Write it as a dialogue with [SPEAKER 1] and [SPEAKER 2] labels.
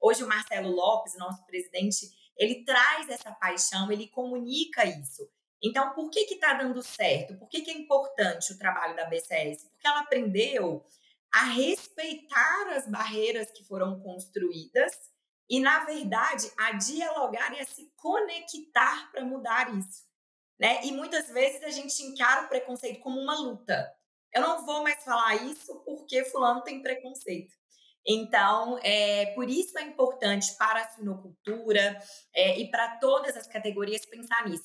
[SPEAKER 1] Hoje o Marcelo Lopes, nosso presidente, ele traz essa paixão, ele comunica isso. Então, por que está dando certo? Por que, que é importante o trabalho da BCS? Porque ela aprendeu a respeitar as barreiras que foram construídas e, na verdade, a dialogar e a se conectar para mudar isso. Né? E muitas vezes a gente encara o preconceito como uma luta. Eu não vou mais falar isso porque fulano tem preconceito. Então, é, por isso é importante para a sinocultura é, e para todas as categorias pensar nisso.